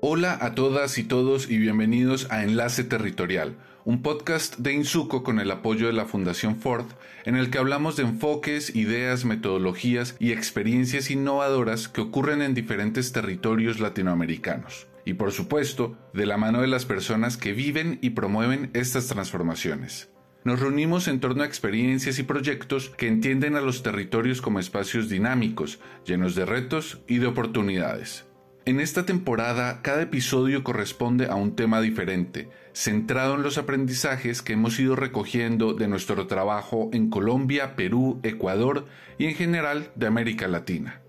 Hola a todas y todos y bienvenidos a Enlace Territorial, un podcast de Insuco con el apoyo de la Fundación Ford, en el que hablamos de enfoques, ideas, metodologías y experiencias innovadoras que ocurren en diferentes territorios latinoamericanos. Y por supuesto, de la mano de las personas que viven y promueven estas transformaciones. Nos reunimos en torno a experiencias y proyectos que entienden a los territorios como espacios dinámicos, llenos de retos y de oportunidades. En esta temporada, cada episodio corresponde a un tema diferente, centrado en los aprendizajes que hemos ido recogiendo de nuestro trabajo en Colombia, Perú, Ecuador y en general de América Latina.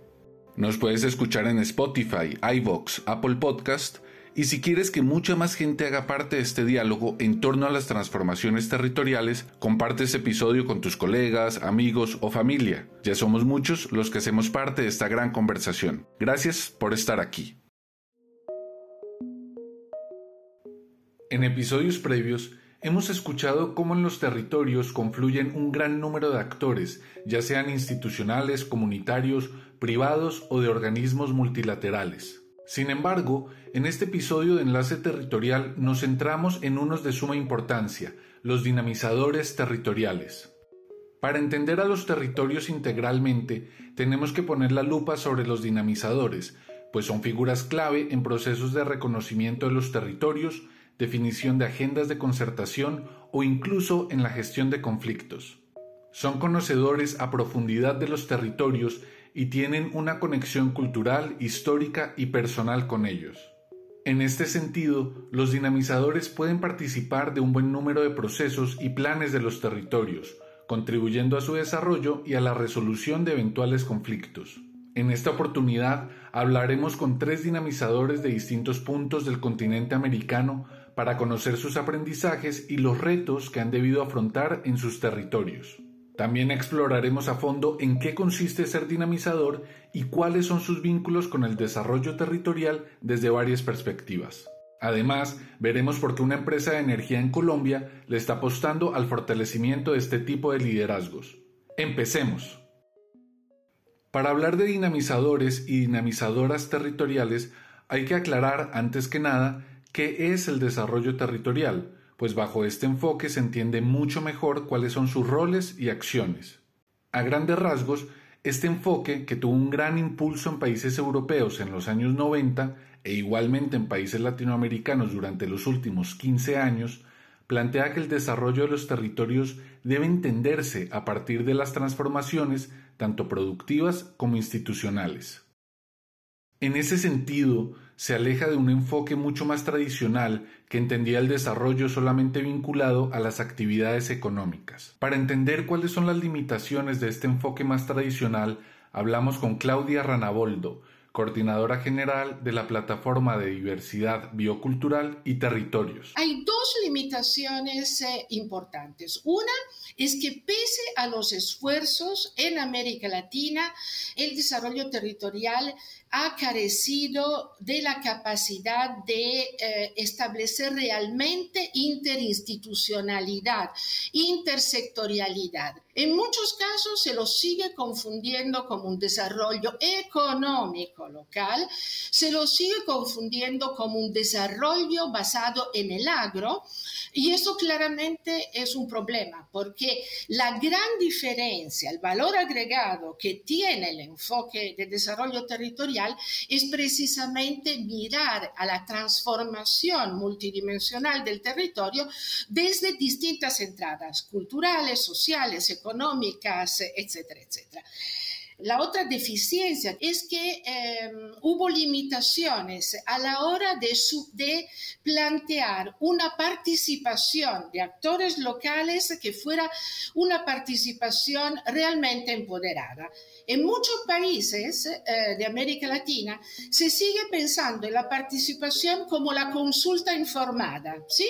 Nos puedes escuchar en Spotify, iVoox, Apple Podcast y si quieres que mucha más gente haga parte de este diálogo en torno a las transformaciones territoriales, comparte este episodio con tus colegas, amigos o familia. Ya somos muchos los que hacemos parte de esta gran conversación. Gracias por estar aquí. En episodios previos, hemos escuchado cómo en los territorios confluyen un gran número de actores, ya sean institucionales, comunitarios, privados o de organismos multilaterales. Sin embargo, en este episodio de Enlace Territorial nos centramos en unos de suma importancia, los dinamizadores territoriales. Para entender a los territorios integralmente, tenemos que poner la lupa sobre los dinamizadores, pues son figuras clave en procesos de reconocimiento de los territorios, definición de agendas de concertación o incluso en la gestión de conflictos. Son conocedores a profundidad de los territorios y tienen una conexión cultural, histórica y personal con ellos. En este sentido, los dinamizadores pueden participar de un buen número de procesos y planes de los territorios, contribuyendo a su desarrollo y a la resolución de eventuales conflictos. En esta oportunidad hablaremos con tres dinamizadores de distintos puntos del continente americano para conocer sus aprendizajes y los retos que han debido afrontar en sus territorios. También exploraremos a fondo en qué consiste ser dinamizador y cuáles son sus vínculos con el desarrollo territorial desde varias perspectivas. Además, veremos por qué una empresa de energía en Colombia le está apostando al fortalecimiento de este tipo de liderazgos. Empecemos. Para hablar de dinamizadores y dinamizadoras territoriales, hay que aclarar antes que nada qué es el desarrollo territorial, pues bajo este enfoque se entiende mucho mejor cuáles son sus roles y acciones. A grandes rasgos, este enfoque, que tuvo un gran impulso en países europeos en los años 90 e igualmente en países latinoamericanos durante los últimos 15 años, plantea que el desarrollo de los territorios debe entenderse a partir de las transformaciones tanto productivas como institucionales. En ese sentido, se aleja de un enfoque mucho más tradicional que entendía el desarrollo solamente vinculado a las actividades económicas. Para entender cuáles son las limitaciones de este enfoque más tradicional, hablamos con Claudia Ranaboldo, coordinadora general de la Plataforma de Diversidad Biocultural y Territorios. Hay dos limitaciones eh, importantes. Una es que pese a los esfuerzos en América Latina, el desarrollo territorial ha carecido de la capacidad de eh, establecer realmente interinstitucionalidad, intersectorialidad. En muchos casos se lo sigue confundiendo como un desarrollo económico local, se lo sigue confundiendo como un desarrollo basado en el agro y eso claramente es un problema porque la gran diferencia, el valor agregado que tiene el enfoque de desarrollo territorial es precisamente mirar a la transformación multidimensional del territorio desde distintas entradas culturales, sociales, económicas, etcétera, etcétera. La otra deficiencia es que em, hubo limitaciones a la hora de, de, plantear una participación de actores locales que fuera una participación realmente empoderada. En muchos países eh, de América Latina se sigue pensando en la participación como la consulta informada, ¿sí?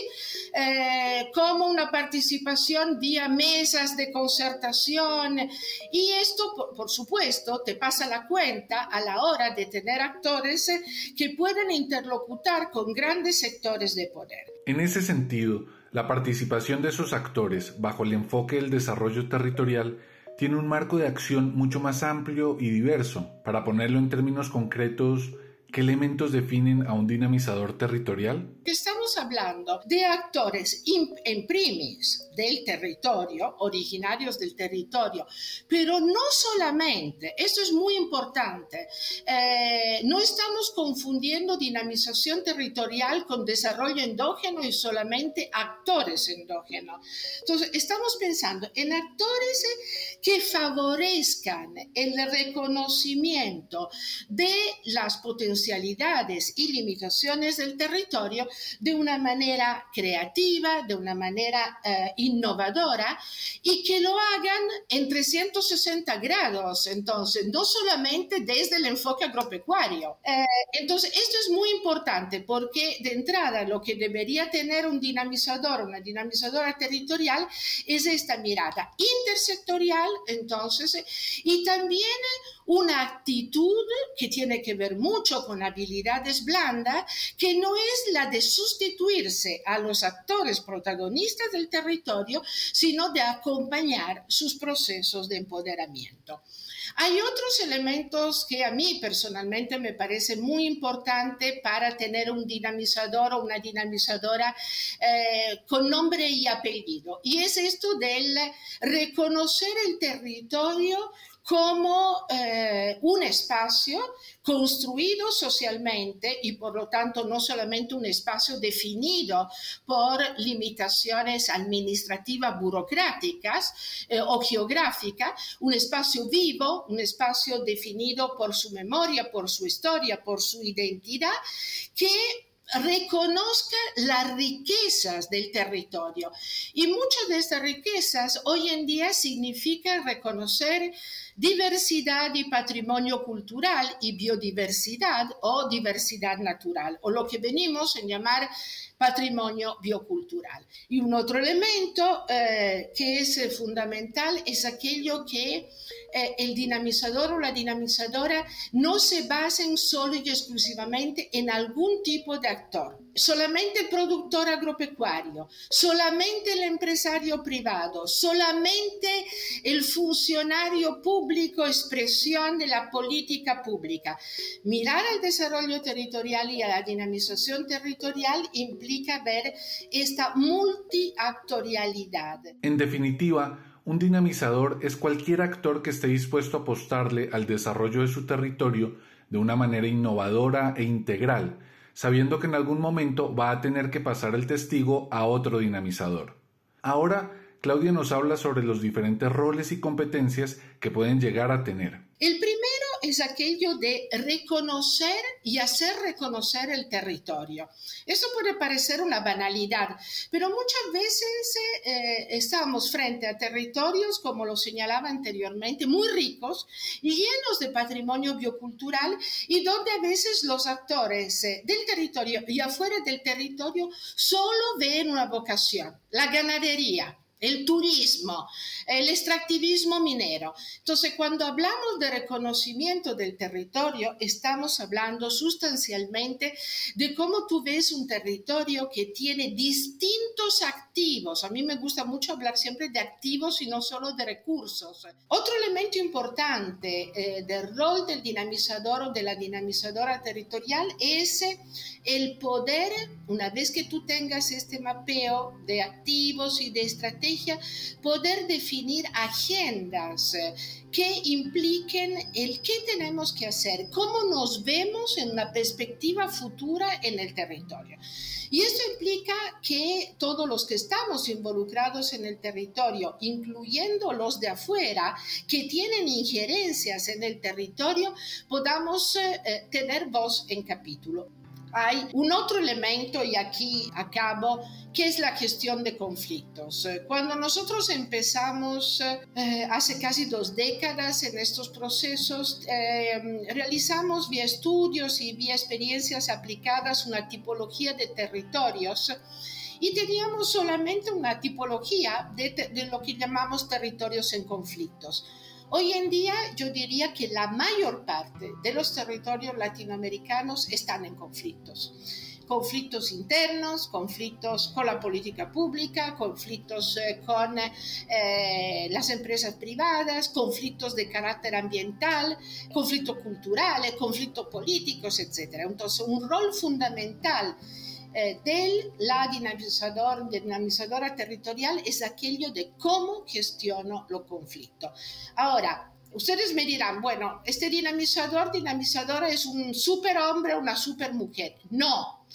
Eh, como una participación vía mesas de concertación y esto, por, supuesto, te pasa la cuenta a la hora de tener actores que pueden interlocutar con grandes sectores de poder. En ese sentido, la participación de esos actores bajo el enfoque del desarrollo territorial tiene un marco de acción mucho más amplio y diverso. Para ponerlo en términos concretos, ¿Qué elementos definen a un dinamizador territorial? Estamos hablando de actores en primis del territorio, originarios del territorio, pero no solamente, esto es muy importante, eh, no estamos confundiendo dinamización territorial con desarrollo endógeno y solamente actores endógenos. Entonces, estamos pensando en actores que favorezcan el reconocimiento de las potencialidades y limitaciones del territorio de una manera creativa, de una manera eh, innovadora y que lo hagan en 360 grados, entonces, no solamente desde el enfoque agropecuario. Eh, entonces, esto es muy importante porque de entrada lo que debería tener un dinamizador, una dinamizadora territorial, es esta mirada intersectorial, entonces, y también una actitud que tiene que ver mucho con habilidades blandas, que no es la de sustituirse a los actores protagonistas del territorio, sino de acompañar sus procesos de empoderamiento. Hay otros elementos que a mí personalmente me parece muy importante para tener un dinamizador o una dinamizadora eh, con nombre y apellido. Y es esto del reconocer el territorio como eh, un espacio construido socialmente y por lo tanto no solamente un espacio definido por limitaciones administrativas burocráticas eh, o geográficas, un espacio vivo, un espacio definido por su memoria, por su historia, por su identidad, que reconozca las riquezas del territorio. Y muchas de estas riquezas hoy en día significa reconocer diversidad y patrimonio cultural y biodiversidad o diversidad natural, o lo que venimos a llamar patrimonio biocultural. Y un otro elemento eh, que es fundamental es aquello que eh, el dinamizador o la dinamizadora no se basen solo y exclusivamente en algún tipo de actor, solamente el productor agropecuario, solamente el empresario privado, solamente el funcionario público, expresión de la política pública. Mirar al desarrollo territorial y a la dinamización territorial implica ver esta multiactorialidad. En definitiva, un dinamizador es cualquier actor que esté dispuesto a apostarle al desarrollo de su territorio de una manera innovadora e integral, sabiendo que en algún momento va a tener que pasar el testigo a otro dinamizador. Ahora, Claudia nos habla sobre los diferentes roles y competencias que pueden llegar a tener. El primero es aquello de reconocer y hacer reconocer el territorio. Eso puede parecer una banalidad, pero muchas veces eh, estamos frente a territorios, como lo señalaba anteriormente, muy ricos y llenos de patrimonio biocultural y donde a veces los actores eh, del territorio y afuera del territorio solo ven una vocación, la ganadería el turismo, el extractivismo minero. Entonces, cuando hablamos de reconocimiento del territorio, estamos hablando sustancialmente de cómo tú ves un territorio que tiene distintos activos. A mí me gusta mucho hablar siempre de activos y no solo de recursos. Otro elemento importante eh, del rol del dinamizador o de la dinamizadora territorial es el poder, una vez que tú tengas este mapeo de activos y de poder definir agendas eh, que impliquen el qué tenemos que hacer, cómo nos vemos en una perspectiva futura en el territorio. Y esto implica que todos los que estamos involucrados en el territorio, incluyendo los de afuera, que tienen injerencias en el territorio, podamos eh, eh, tener voz en capítulo. Hay un otro elemento, y aquí acabo, que es la gestión de conflictos. Eh, cuando nosotros empezamos eh, hace casi dos décadas en estos procesos, eh, realizamos vía estudios y vía experiencias aplicadas una tipología de territorios y teníamos solamente una tipología de lo que llamamos territorios en conflictos. Hoy en día yo diría que la mayor parte de los territorios latinoamericanos están en conflictos conflictos internos, conflictos con la política pública, conflictos eh, con eh, las empresas privadas, conflictos de carácter ambiental, conflictos culturales, conflictos políticos, etc. Entonces, un rol fundamental eh, del la dinamizador, dinamizadora territorial es aquello de cómo gestiono los conflictos. Ahora, ustedes me dirán, bueno, este dinamizador, dinamizadora es un superhombre, una supermujer. No.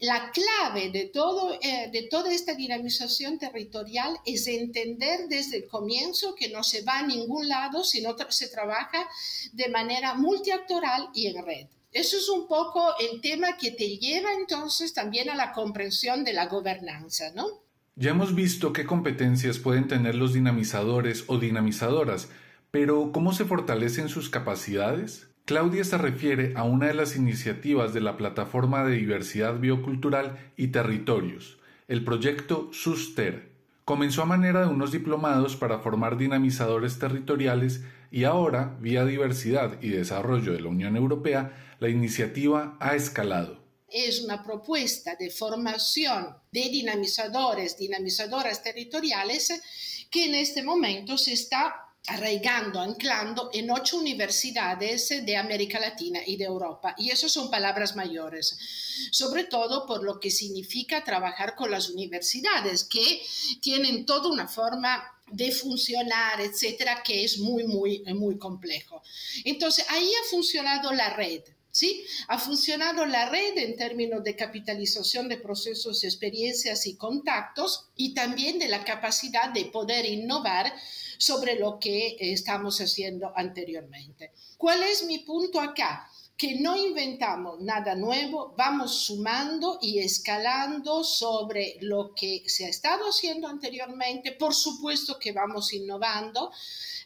La clave de, todo, eh, de toda esta dinamización territorial es entender desde el comienzo que no se va a ningún lado, sino se trabaja de manera multiactoral y en red. Eso es un poco el tema que te lleva entonces también a la comprensión de la gobernanza, ¿no? Ya hemos visto qué competencias pueden tener los dinamizadores o dinamizadoras, pero ¿cómo se fortalecen sus capacidades? Claudia se refiere a una de las iniciativas de la Plataforma de Diversidad Biocultural y Territorios, el proyecto SUSTER. Comenzó a manera de unos diplomados para formar dinamizadores territoriales y ahora, vía diversidad y desarrollo de la Unión Europea, la iniciativa ha escalado. Es una propuesta de formación de dinamizadores, dinamizadoras territoriales que en este momento se está arraigando, anclando en ocho universidades de América Latina y de Europa. Y eso son palabras mayores, sobre todo por lo que significa trabajar con las universidades, que tienen toda una forma de funcionar, etcétera, que es muy, muy, muy complejo. Entonces, ahí ha funcionado la red. ¿Sí? Ha funcionado la red en términos de capitalización de procesos, experiencias y contactos y también de la capacidad de poder innovar sobre lo que estamos haciendo anteriormente. ¿Cuál es mi punto acá? Que no inventamos nada nuevo, vamos sumando y escalando sobre lo que se ha estado haciendo anteriormente. Por supuesto que vamos innovando,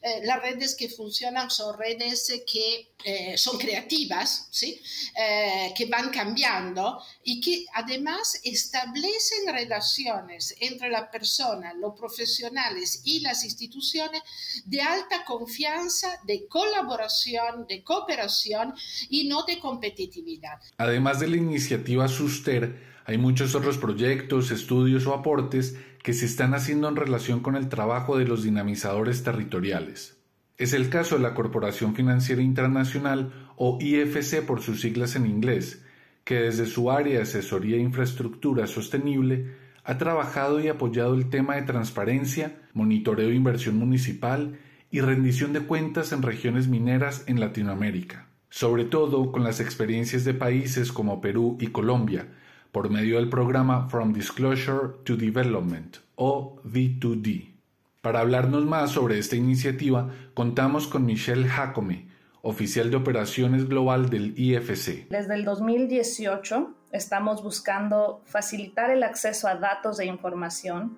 eh, las redes que funcionan son redes que eh, son creativas, ¿sí? Eh, que van cambiando y que además establecen relaciones entre la persona, los profesionales y las instituciones de alta confianza, de colaboración, de cooperación y de competitividad. Además de la iniciativa SUSTER, hay muchos otros proyectos, estudios o aportes que se están haciendo en relación con el trabajo de los dinamizadores territoriales. Es el caso de la Corporación Financiera Internacional o IFC por sus siglas en inglés, que desde su área de asesoría e infraestructura sostenible ha trabajado y apoyado el tema de transparencia, monitoreo de inversión municipal y rendición de cuentas en regiones mineras en Latinoamérica, sobre todo con las experiencias de países como Perú y Colombia, por medio del programa From Disclosure to Development o D2D. Para hablarnos más sobre esta iniciativa, contamos con Michelle Jacome, oficial de operaciones global del IFC. Desde el 2018 estamos buscando facilitar el acceso a datos e información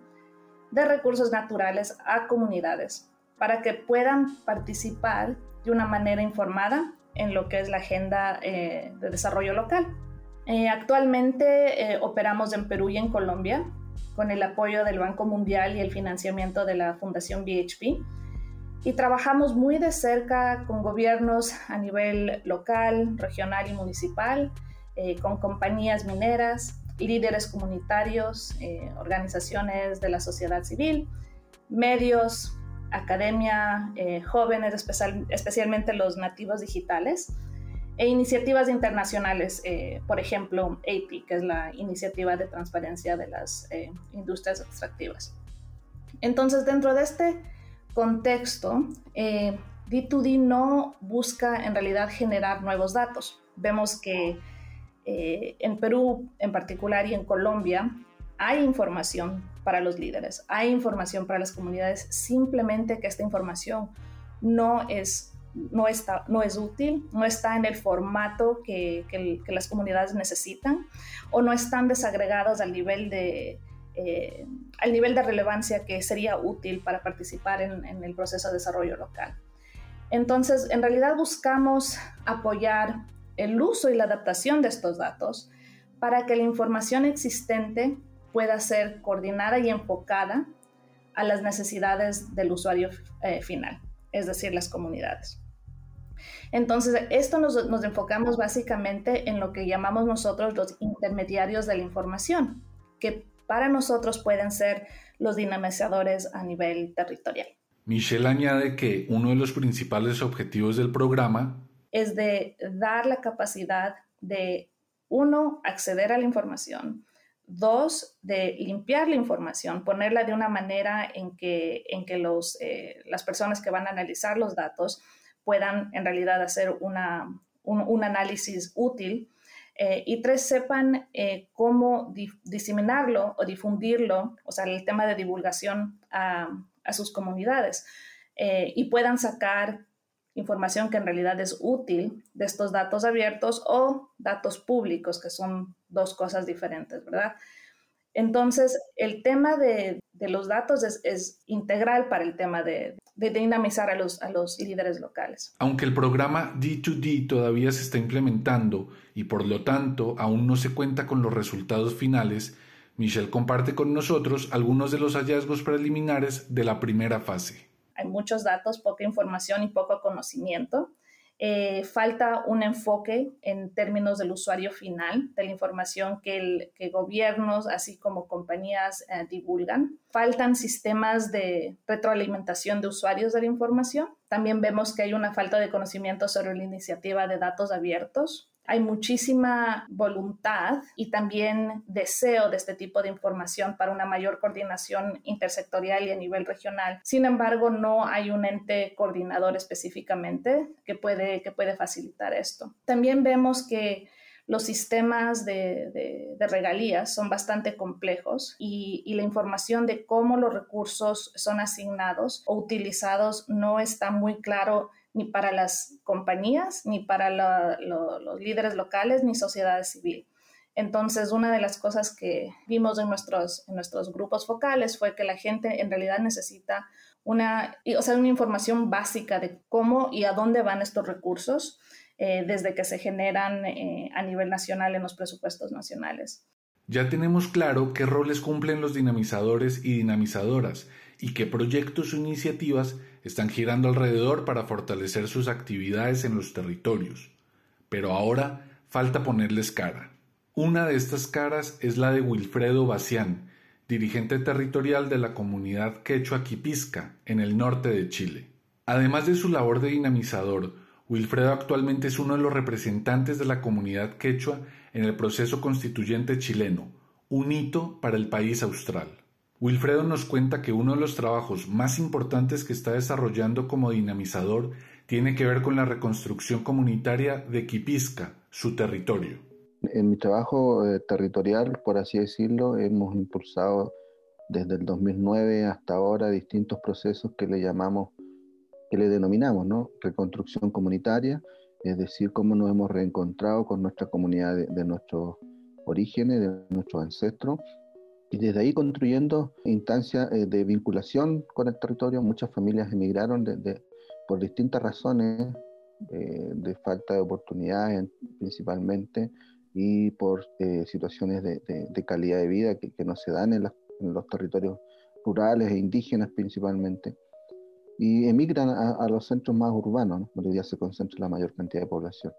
de recursos naturales a comunidades para que puedan participar de una manera informada en lo que es la agenda eh, de desarrollo local. Eh, actualmente eh, operamos en Perú y en Colombia con el apoyo del Banco Mundial y el financiamiento de la Fundación BHP. Y trabajamos muy de cerca con gobiernos a nivel local, regional y municipal, con compañías mineras, líderes comunitarios, organizaciones de la sociedad civil, medios, academia, jóvenes, especialmente los nativos digitales, e iniciativas internacionales, eh, por ejemplo, API, que es la iniciativa de transparencia de las eh, industrias extractivas. Entonces, dentro de este contexto, eh, D2D no busca en realidad generar nuevos datos. Vemos que en Perú en particular y en Colombia hay información para los líderes, hay información para las comunidades, simplemente que esta información no es no, está, no es útil, no está en el formato que, las comunidades necesitan o no están desagregados al nivel de, eh, al nivel de relevancia que sería útil para participar en, en, el proceso de desarrollo local. Entonces, en realidad buscamos apoyar el uso y la adaptación de estos datos para que la información existente pueda ser coordinada y enfocada a las necesidades del usuario eh, final, es decir, las comunidades. Entonces, esto nos, nos, enfocamos básicamente en lo que llamamos nosotros los intermediarios de la información, que para nosotros pueden ser los dinamizadores a nivel territorial. Michelle añade que uno de los principales objetivos del programa es de dar la capacidad de, uno, acceder a la información, dos, de limpiar la información, ponerla de una manera en que, en que los, eh, las personas que van a analizar los datos puedan en realidad hacer una, un, análisis útil. Eh, y tres, sepan eh, cómo diseminarlo o difundirlo, o sea, el tema de divulgación a, a sus comunidades y puedan sacar información que en realidad es útil de estos datos abiertos o datos públicos, que son dos cosas diferentes, ¿verdad? Entonces, el tema de, los datos es, integral para el tema de, dinamizar a los, líderes locales. Aunque el programa D2D todavía se está implementando y por lo tanto aún no se cuenta con los resultados finales, Michelle comparte con nosotros algunos de los hallazgos preliminares de la primera fase hay muchos datos, poca información y poco conocimiento. Eh, falta un enfoque en términos del usuario final, de la información que, gobiernos, así como compañías, eh, divulgan. Faltan sistemas de retroalimentación de usuarios de la información. También vemos que hay una falta de conocimiento sobre la iniciativa de datos abiertos hay muchísima voluntad y también deseo de este tipo de información para una mayor coordinación intersectorial y a nivel regional. Sin embargo, no hay un ente coordinador específicamente que puede, que puede facilitar esto. También vemos que los sistemas de, regalías son bastante complejos y, y, la información de cómo los recursos son asignados o utilizados no está muy claro ni para las compañías, ni para los líderes locales, ni sociedad civil. Entonces, una de las cosas que vimos en nuestros, en nuestros grupos focales fue que la gente en realidad necesita una, o sea, una información básica de cómo y a dónde van estos recursos eh, desde que se generan eh, a nivel nacional en los presupuestos nacionales. Ya tenemos claro qué roles cumplen los dinamizadores y dinamizadoras y qué proyectos o iniciativas están girando alrededor para fortalecer sus actividades en los territorios. Pero ahora falta ponerles cara. Una de estas caras es la de Wilfredo Bacián, dirigente territorial de la comunidad quechua Quipisca, en el norte de Chile. Además de su labor de dinamizador, Wilfredo actualmente es uno de los representantes de la comunidad quechua en el proceso constituyente chileno, un hito para el país austral. Wilfredo nos cuenta que uno de los trabajos más importantes que está desarrollando como dinamizador tiene que ver con la reconstrucción comunitaria de Quipisca, su territorio. En mi trabajo eh, territorial, por así decirlo, hemos impulsado desde el 2009 hasta ahora distintos procesos que le llamamos, que le denominamos, ¿no? Reconstrucción comunitaria, es decir, cómo nos hemos reencontrado con nuestra comunidad de, de nuestros orígenes, de nuestros ancestros, y desde ahí construyendo instancias eh, de vinculación con el territorio. Muchas familias emigraron por distintas razones, eh, de falta de oportunidades principalmente, y por eh, situaciones de, calidad de vida que, no se dan en, los territorios rurales e indígenas principalmente. Y emigran a, los centros más urbanos, donde ya se concentra la mayor cantidad de población.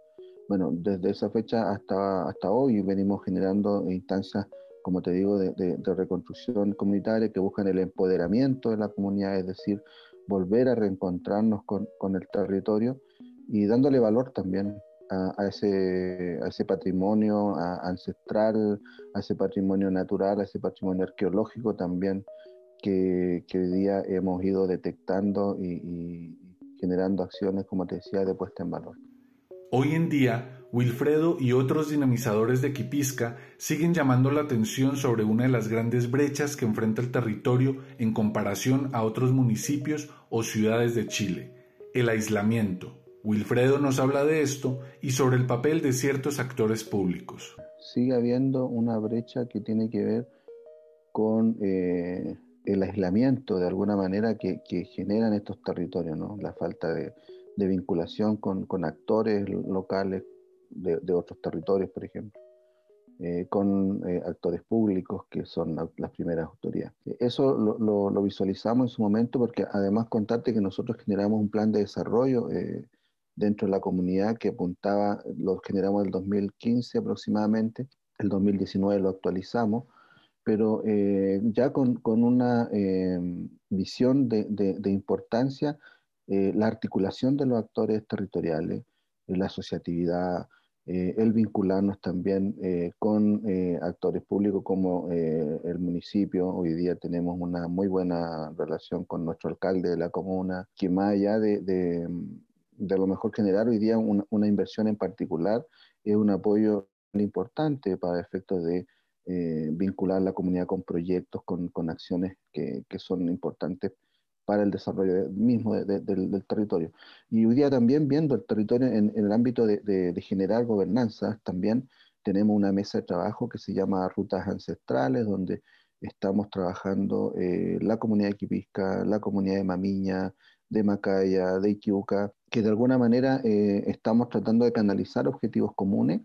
Bueno, desde esa fecha hasta, hasta hoy venimos generando instancias como te digo, de, reconstrucción comunitaria que buscan el empoderamiento de la comunidad, es decir, volver a reencontrarnos con, el territorio y dándole valor también a, ese, a ese, patrimonio ancestral, a ese patrimonio natural, a ese patrimonio arqueológico también que, hoy día hemos ido detectando y, y generando acciones, como te decía, de puesta en valor. Hoy en día, Wilfredo y otros dinamizadores de Quipisca siguen llamando la atención sobre una de las grandes brechas que enfrenta el territorio en comparación a otros municipios o ciudades de Chile, el aislamiento. Wilfredo nos habla de esto y sobre el papel de ciertos actores públicos. Sigue habiendo una brecha que tiene que ver con eh, el aislamiento de alguna manera que, generan estos territorios, la falta de, vinculación con, actores locales, de, otros territorios, por ejemplo, eh, con eh, actores públicos que son las primeras autoridades. Eso lo, visualizamos en su momento porque además contarte que nosotros generamos un plan de desarrollo eh, dentro de la comunidad que apuntaba, lo generamos en el 2015 aproximadamente, el 2019 lo actualizamos, pero eh, ya con, con una eh, visión de, de, importancia, eh, la articulación de los actores territoriales, la asociatividad, el vincularnos también con actores públicos como el municipio. Hoy día tenemos una muy buena relación con nuestro alcalde de la comuna, que más allá de, de, lo mejor generar hoy día una, una inversión en particular, es un apoyo importante para efectos de eh, vincular la comunidad con proyectos, con, con acciones que, que, son importantes para el desarrollo mismo del, del, territorio. Y hoy día también viendo el territorio en, el ámbito de, de, generar gobernanza, también tenemos una mesa de trabajo que se llama Rutas Ancestrales, donde estamos trabajando eh, la comunidad de Quipisca, la comunidad de Mamiña, de Macaya, de Iquiuca, que de alguna manera eh, estamos tratando de canalizar objetivos comunes.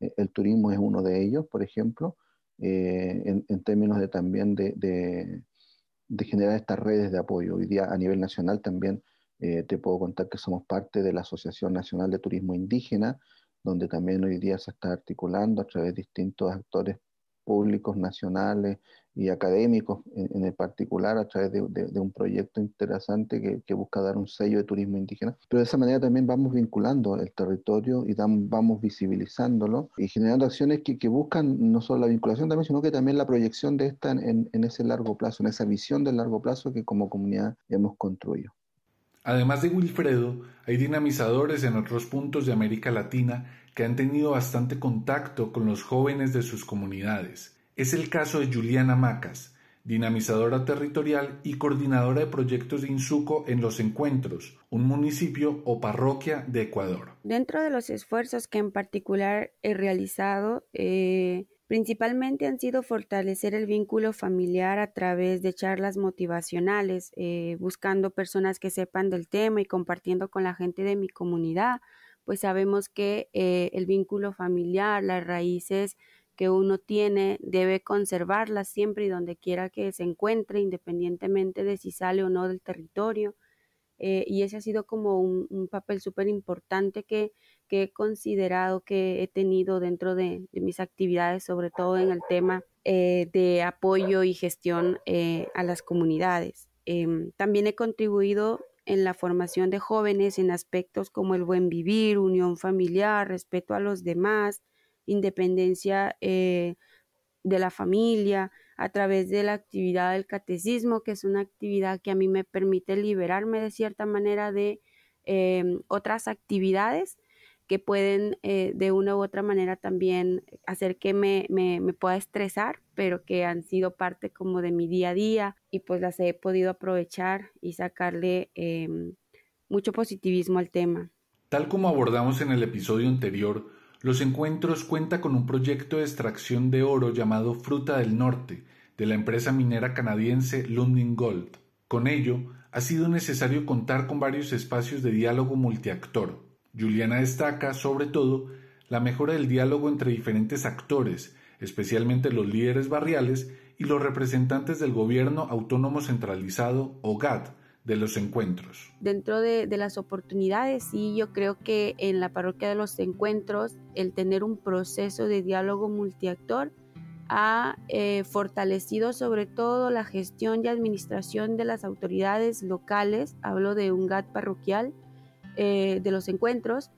el turismo es uno de ellos, por ejemplo, eh, en, términos de también de, de, generar estas redes de apoyo. Hoy día a nivel nacional también eh, te puedo contar que somos parte de la Asociación Nacional de Turismo Indígena, donde también hoy día se está articulando a través de distintos actores públicos nacionales y académicos en, el particular a través de, un proyecto interesante que, busca dar un sello de turismo indígena. Pero de esa manera también vamos vinculando el territorio y vamos visibilizándolo y generando acciones que, buscan no solo la vinculación también, sino que también la proyección de esta en, en ese largo plazo, en esa visión del largo plazo que como comunidad hemos construido. Además de Wilfredo, hay dinamizadores en otros puntos de América Latina que han tenido bastante contacto con los jóvenes de sus comunidades. Es el caso de Juliana Macas, dinamizadora territorial y coordinadora de proyectos de Insuco en Los Encuentros, un municipio o parroquia de Ecuador. Dentro de los esfuerzos que en particular he realizado, eh, principalmente han sido fortalecer el vínculo familiar a través de charlas motivacionales, eh, buscando personas que sepan del tema y compartiendo con la gente de mi comunidad pues sabemos que eh, el vínculo familiar, las raíces que uno tiene, debe conservarlas siempre y donde quiera que se encuentre, independientemente de si sale o no del territorio. Eh, y ese ha sido como un, papel súper importante que, he considerado que he tenido dentro de, mis actividades, sobre todo en el tema eh, de apoyo y gestión a las comunidades. Em, también he contribuido en la formación de jóvenes en aspectos como el buen vivir, unión familiar, respeto a los demás, independencia eh, de la familia, a través de la actividad del catecismo, que es una actividad que a mí me permite liberarme de cierta manera de em, otras actividades que pueden eh, de una u otra manera también hacer que me, me, pueda estresar, pero que han sido parte como de mi día a día y pues las he podido aprovechar y sacarle em, mucho positivismo al tema. Tal como abordamos en el episodio anterior, Los Encuentros cuenta con un proyecto de extracción de oro llamado Fruta del Norte, de la empresa minera canadiense Lundin Gold. Con ello, ha sido necesario contar con varios espacios de diálogo multiactor, Juliana destaca, sobre todo, la mejora del diálogo entre diferentes actores, especialmente los líderes barriales y los representantes del gobierno autónomo centralizado o GAT de los encuentros. Dentro de, las oportunidades, sí, yo creo que en la parroquia de los encuentros el tener un proceso de diálogo multiactor ha eh, fortalecido sobre todo la gestión y administración de las autoridades locales, hablo de un GAT parroquial, eh, de los encuentros,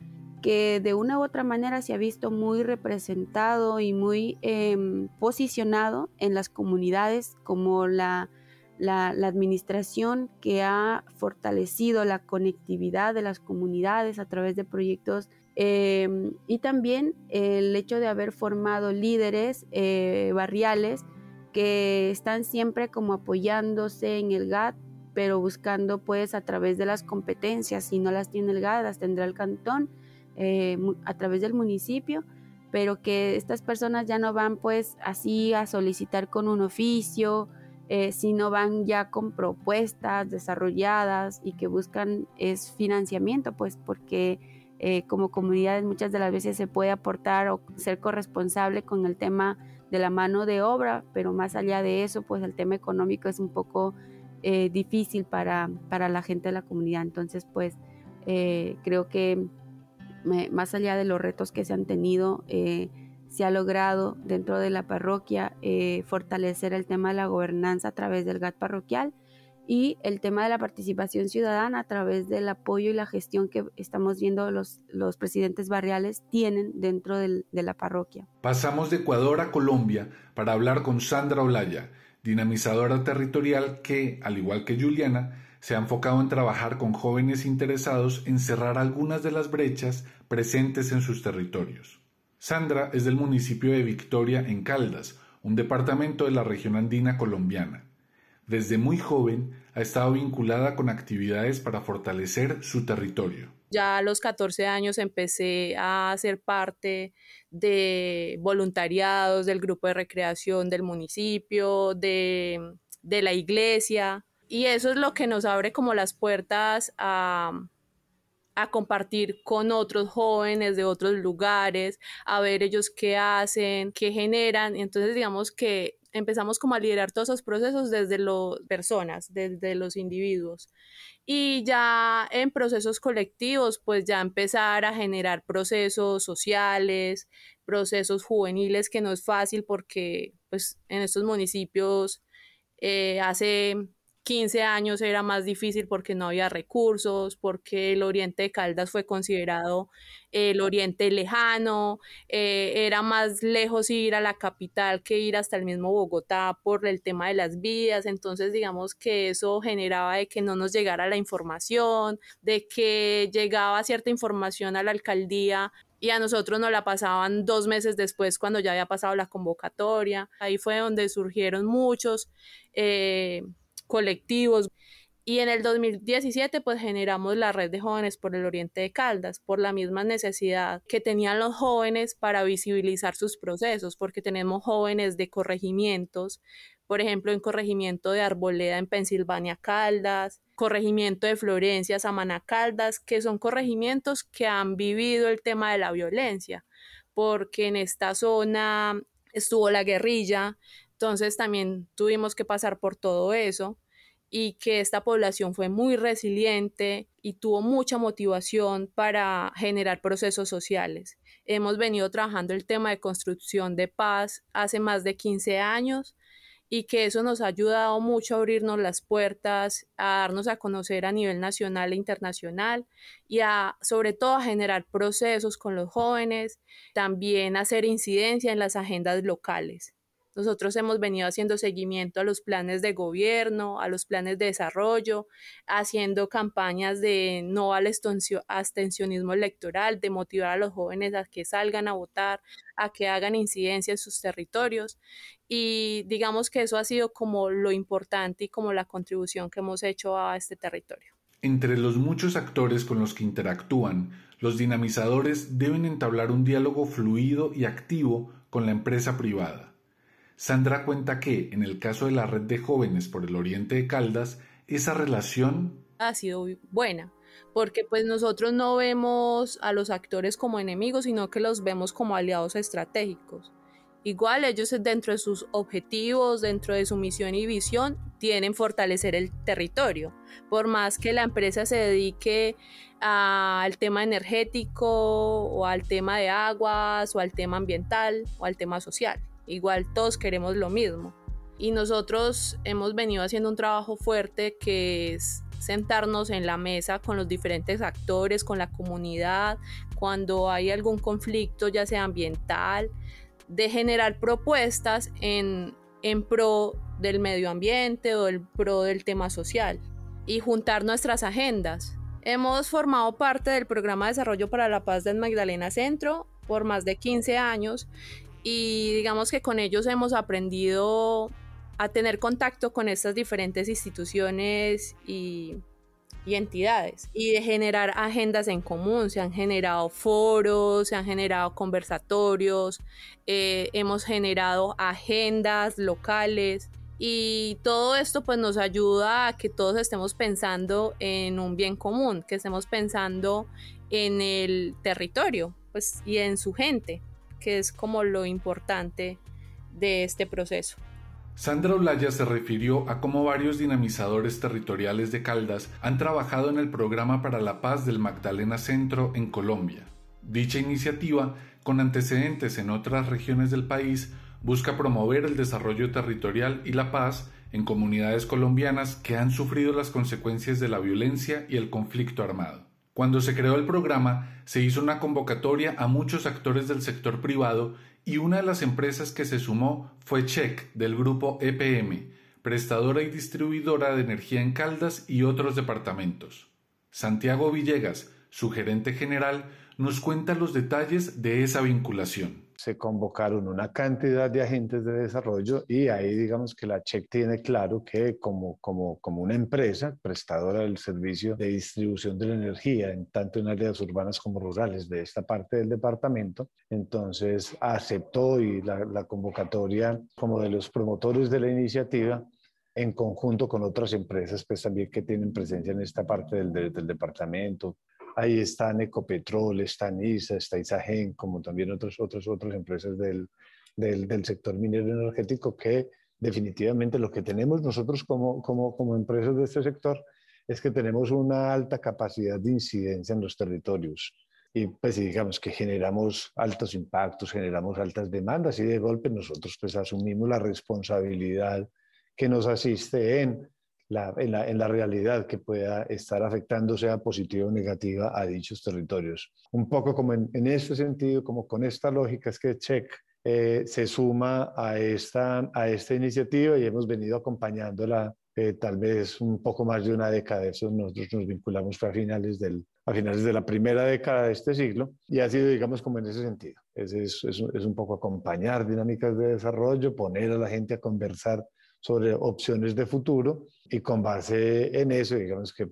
que de una u otra manera se ha visto muy representado y muy em, posicionado en las comunidades como la, la, administración que ha fortalecido la conectividad de las comunidades a través de proyectos em, y también el hecho de haber formado líderes eh, barriales que están siempre como apoyándose en el GAT pero buscando pues a través de las competencias, si no las tiene el GAD, las tendrá el cantón, eh, a través del municipio, pero que estas personas ya no van pues así a solicitar con un oficio, eh, sino van ya con propuestas desarrolladas y que buscan es financiamiento, pues porque eh, como comunidades muchas de las veces se puede aportar o ser corresponsable con el tema de la mano de obra, pero más allá de eso, pues el tema económico es un poco eh, difícil para, para la gente de la comunidad. Entonces, pues Eh, creo que más allá de los retos que se han tenido, se ha logrado dentro de la parroquia eh, fortalecer el tema de la gobernanza a través del GAT parroquial y el tema de la participación ciudadana a través del apoyo y la gestión que estamos viendo los, los presidentes barriales tienen dentro de la parroquia. Pasamos de Ecuador a Colombia para hablar con Sandra Olaya, dinamizadora territorial que, al igual que Juliana, se ha enfocado en trabajar con jóvenes interesados en cerrar algunas de las brechas presentes en sus territorios. Sandra es del municipio de Victoria en Caldas, un departamento de la región andina colombiana. Desde muy joven ha estado vinculada con actividades para fortalecer su territorio. Ya a los 14 años empecé a ser parte de voluntariados del grupo de recreación del municipio, de, la iglesia, y eso es lo que nos abre como las puertas a, a compartir con otros jóvenes de otros lugares, a ver ellos qué hacen, qué generan. Entonces, digamos que empezamos como a liderar todos esos procesos desde las personas, desde los individuos. Y ya en procesos colectivos, pues ya empezar a generar procesos sociales, procesos juveniles, que no es fácil porque pues en estos municipios eh, hace 15 años era más difícil porque no había recursos, porque el oriente de Caldas fue considerado el oriente lejano, eh, era más lejos ir a la capital que ir hasta el mismo Bogotá por el tema de las vías, entonces digamos que eso generaba de que no nos llegara la información, de que llegaba cierta información a la alcaldía y a nosotros nos la pasaban dos meses después cuando ya había pasado la convocatoria. Ahí fue donde surgieron muchos eh, colectivos. Y en el 2017 pues generamos la red de jóvenes por el Oriente de Caldas, por la misma necesidad que tenían los jóvenes para visibilizar sus procesos, porque tenemos jóvenes de corregimientos, por ejemplo, en corregimiento de Arboleda en Pensilvania Caldas, corregimiento de Florencia, Samana Caldas, que son corregimientos que han vivido el tema de la violencia, porque en esta zona estuvo la guerrilla, entonces también tuvimos que pasar por todo eso y que esta población fue muy resiliente y tuvo mucha motivación para generar procesos sociales. Hemos venido trabajando el tema de construcción de paz hace más de 15 años y que eso nos ha ayudado mucho a abrirnos las puertas, a darnos a conocer a nivel nacional e internacional y a sobre todo a generar procesos con los jóvenes, también hacer incidencia en las agendas locales. Nosotros hemos venido haciendo seguimiento a los planes de gobierno, a los planes de desarrollo, haciendo campañas de no al abstencionismo electoral, de motivar a los jóvenes a que salgan a votar, a que hagan incidencia en sus territorios. Y digamos que eso ha sido como lo importante y como la contribución que hemos hecho a este territorio. Entre los muchos actores con los que interactúan, los dinamizadores deben entablar un diálogo fluido y activo con la empresa privada Sandra cuenta que, en el caso de la red de jóvenes por el oriente de Caldas, esa relación ha sido buena, porque pues nosotros no vemos a los actores como enemigos, sino que los vemos como aliados estratégicos. Igual ellos dentro de sus objetivos, dentro de su misión y visión, tienen fortalecer el territorio. Por más que la empresa se dedique al tema energético o al tema de aguas o al tema ambiental o al tema social igual todos queremos lo mismo. Y nosotros hemos venido haciendo un trabajo fuerte que es sentarnos en la mesa con los diferentes actores, con la comunidad, cuando hay algún conflicto, ya sea ambiental, de generar propuestas en, en pro del medio ambiente o el pro del tema social y juntar nuestras agendas. Hemos formado parte del programa de desarrollo para la paz del Magdalena Centro por más de 15 años y digamos que con ellos hemos aprendido a tener contacto con estas diferentes instituciones y, entidades y de generar agendas en común. Se han generado foros, se han generado conversatorios, eh, hemos generado agendas locales y todo esto pues nos ayuda a que todos estemos pensando en un bien común, que estemos pensando en el territorio pues, y en su gente que es como lo importante de este proceso. Sandra Olaya se refirió a cómo varios dinamizadores territoriales de Caldas han trabajado en el programa para la paz del Magdalena Centro en Colombia. Dicha iniciativa, con antecedentes en otras regiones del país, busca promover el desarrollo territorial y la paz en comunidades colombianas que han sufrido las consecuencias de la violencia y el conflicto armado. Cuando se creó el programa, se hizo una convocatoria a muchos actores del sector privado y una de las empresas que se sumó fue Check del grupo EPM, prestadora y distribuidora de energía en Caldas y otros departamentos. Santiago Villegas, su gerente general, nos cuenta los detalles de esa vinculación se convocaron una cantidad de agentes de desarrollo y ahí digamos que la CHEC tiene claro que como, como, como una empresa prestadora del servicio de distribución de la energía, en tanto en áreas urbanas como rurales de esta parte del departamento, entonces aceptó y la, convocatoria como de los promotores de la iniciativa en conjunto con otras empresas pues también que tienen presencia en esta parte del, del departamento, Ahí están Ecopetrol, está NISA, está Isagen, como también otras otras otras empresas del, del, del, sector minero energético que definitivamente lo que tenemos nosotros como, como, como empresas de este sector es que tenemos una alta capacidad de incidencia en los territorios. Y pues digamos que generamos altos impactos, generamos altas demandas y de golpe nosotros pues asumimos la responsabilidad que nos asiste en en, la, realidad que pueda estar afectando, sea positiva o negativa, a dichos territorios. Un poco como en, en este sentido, como con esta lógica, es que Check eh, se suma a esta, a esta iniciativa y hemos venido acompañándola eh, tal vez un poco más de una década. Eso nosotros nos vinculamos a finales, del, a finales de la primera década de este siglo y ha sido, digamos, como en ese sentido. Es, es, es un poco acompañar dinámicas de desarrollo, poner a la gente a conversar sobre opciones de futuro y con base en eso, digamos que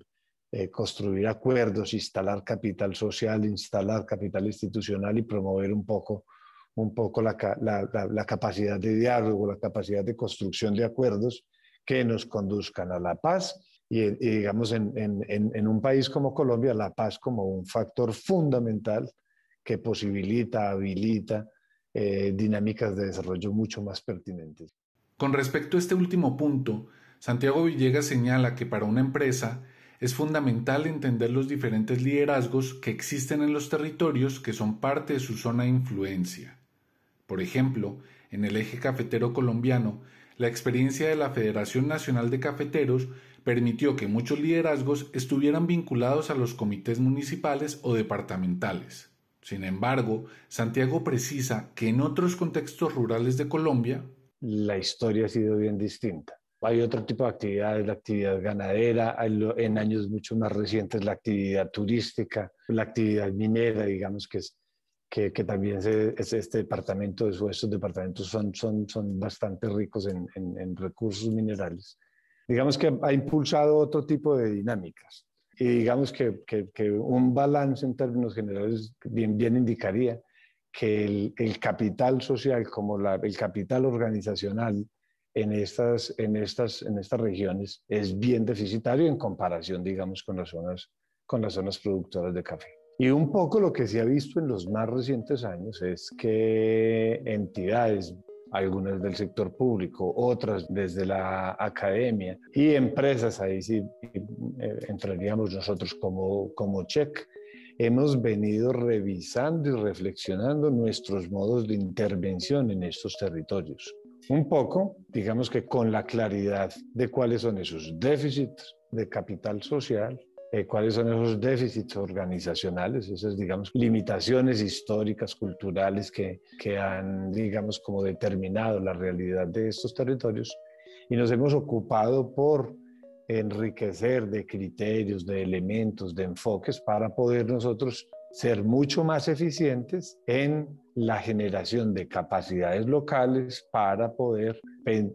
eh, construir acuerdos, instalar capital social, instalar capital institucional y promover un poco, un poco la, la, capacidad de diálogo, la capacidad de construcción de acuerdos que nos conduzcan a la paz y, digamos en, en, en, un país como Colombia, la paz como un factor fundamental que posibilita, habilita eh, dinámicas de desarrollo mucho más pertinentes. Con respecto a este último punto, Santiago Villegas señala que para una empresa es fundamental entender los diferentes liderazgos que existen en los territorios que son parte de su zona de influencia. Por ejemplo, en el eje cafetero colombiano, la experiencia de la Federación Nacional de Cafeteros permitió que muchos liderazgos estuvieran vinculados a los comités municipales o departamentales. Sin embargo, Santiago precisa que en otros contextos rurales de Colombia, la historia ha sido bien distinta. Hay otro tipo de actividades, la actividad ganadera, en años mucho más recientes la actividad turística, la actividad minera, digamos que es que, también es este departamento, estos departamentos son, son, son bastante ricos en, en, recursos minerales. Digamos que ha impulsado otro tipo de dinámicas. Y digamos que, que, que un balance en términos generales bien, bien indicaría que el, el capital social como la, el capital organizacional en estas, en, estas, en estas regiones es bien deficitario en comparación, digamos, con las, zonas, con las zonas productoras de café. Y un poco lo que se ha visto en los más recientes años es que entidades, algunas del sector público, otras desde la academia y empresas, ahí sí eh, entraríamos nosotros como, como check, hemos venido revisando y reflexionando nuestros modos de intervención en estos territorios. Un poco, digamos que con la claridad de cuáles son esos déficits de capital social, eh, cuáles son esos déficits organizacionales, esas, digamos, limitaciones históricas, culturales que, que han, digamos, como determinado la realidad de estos territorios. Y nos hemos ocupado por enriquecer de criterios, de elementos, de enfoques para poder nosotros ser mucho más eficientes en la generación de capacidades locales para poder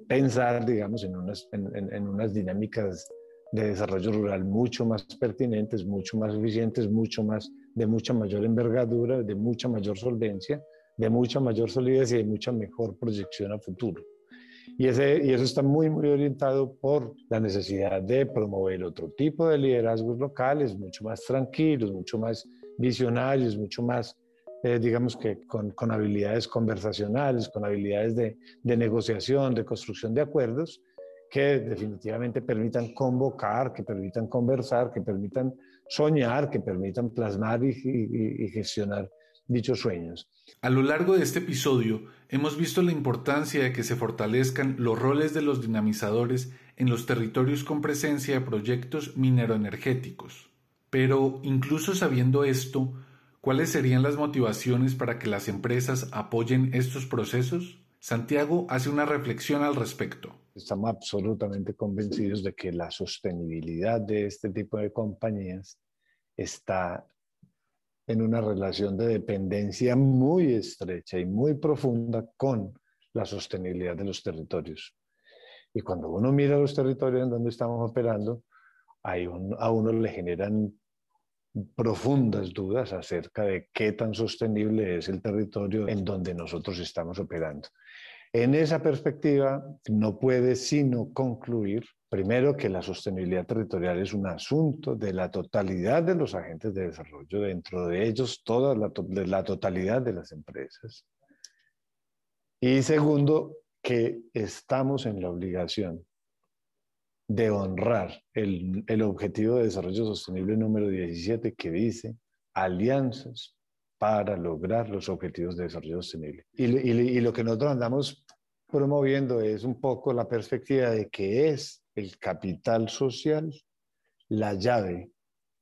pensar, digamos, en unas, en, unas dinámicas de desarrollo rural mucho más pertinentes, mucho más eficientes, mucho más, de mucha mayor envergadura, de mucha mayor solvencia, de mucha mayor solidez y de mucha mejor proyección a futuro. Y, eso está muy, muy orientado por la necesidad de promover otro tipo de liderazgos locales, mucho más tranquilos, mucho más visionarios, mucho más eh, digamos que con, habilidades conversacionales, con habilidades de, negociación, de construcción de acuerdos, que definitivamente permitan convocar, que permitan conversar, que permitan soñar, que permitan plasmar y, gestionar dichos sueños. A lo largo de este episodio hemos visto la importancia de que se fortalezcan los roles de los dinamizadores en los territorios con presencia de proyectos mineroenergéticos. Pero incluso sabiendo esto, ¿cuáles serían las motivaciones para que las empresas apoyen estos procesos? Santiago hace una reflexión al respecto. Estamos absolutamente convencidos de que la sostenibilidad de este tipo de compañías está en una relación de dependencia muy estrecha y muy profunda con la sostenibilidad de los territorios. Y cuando uno mira los territorios en donde estamos operando, a uno le generan profundas dudas acerca de qué tan sostenible es el territorio en donde nosotros estamos operando. En esa perspectiva, no puede sino concluir, primero, que la sostenibilidad territorial es un asunto de la totalidad de los agentes de desarrollo, dentro de ellos toda la, de la totalidad de las empresas. Y segundo, que estamos en la obligación de honrar el, el, objetivo de desarrollo sostenible número 17 que dice alianzas para lograr los objetivos de desarrollo sostenible. Y, y, y, lo que nosotros andamos promoviendo es un poco la perspectiva de que es el capital social la llave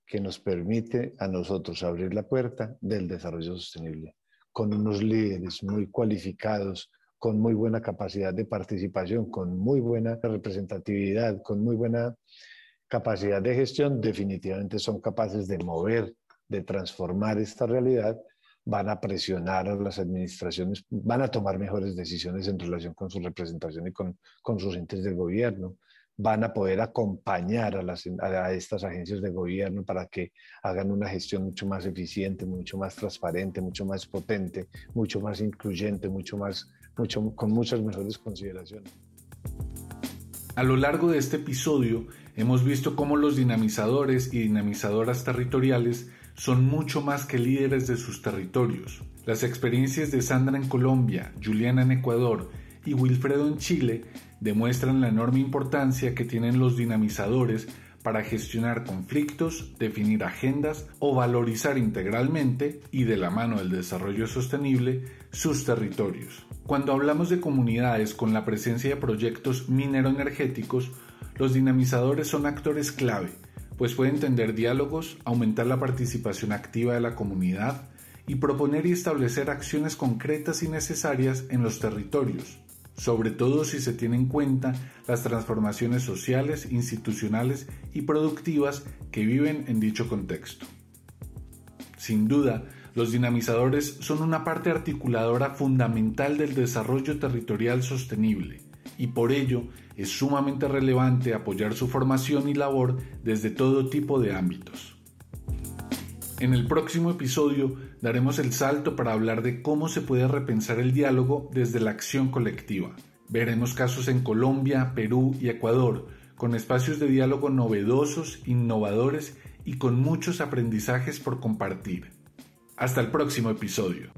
que nos permite a nosotros abrir la puerta del desarrollo sostenible, con unos líderes muy cualificados, con muy buena capacidad de participación, con muy buena representatividad, con muy buena capacidad de gestión, definitivamente son capaces de mover, de transformar esta realidad, van a presionar a las administraciones, van a tomar mejores decisiones en relación con su representación y con, con sus entes de gobierno, van a poder acompañar a, estas agencias de gobierno para que hagan una gestión mucho más eficiente, mucho más transparente, mucho más potente, mucho más incluyente, mucho más mucho, con muchas mejores consideraciones. A lo largo de este episodio hemos visto cómo los dinamizadores y dinamizadoras territoriales son mucho más que líderes de sus territorios. Las experiencias de Sandra en Colombia, Juliana en Ecuador y Wilfredo en Chile demuestran la enorme importancia que tienen los dinamizadores para gestionar conflictos, definir agendas o valorizar integralmente y de la mano del desarrollo sostenible sus territorios. Cuando hablamos de comunidades con la presencia de proyectos mineroenergéticos, los dinamizadores son actores clave, pues pueden tender diálogos, aumentar la participación activa de la comunidad y proponer y establecer acciones concretas y necesarias en los territorios, sobre todo si se tienen en cuenta las transformaciones sociales, institucionales y productivas que viven en dicho contexto. Sin duda, los dinamizadores son una parte articuladora fundamental del desarrollo territorial sostenible y por ello es sumamente relevante apoyar su formación y labor desde todo tipo de ámbitos. En el próximo episodio daremos el salto para hablar de cómo se puede repensar el diálogo desde la acción colectiva. Veremos casos en Colombia, Perú y Ecuador, con espacios de diálogo novedosos, innovadores y con muchos aprendizajes por compartir. Hasta el próximo episodio.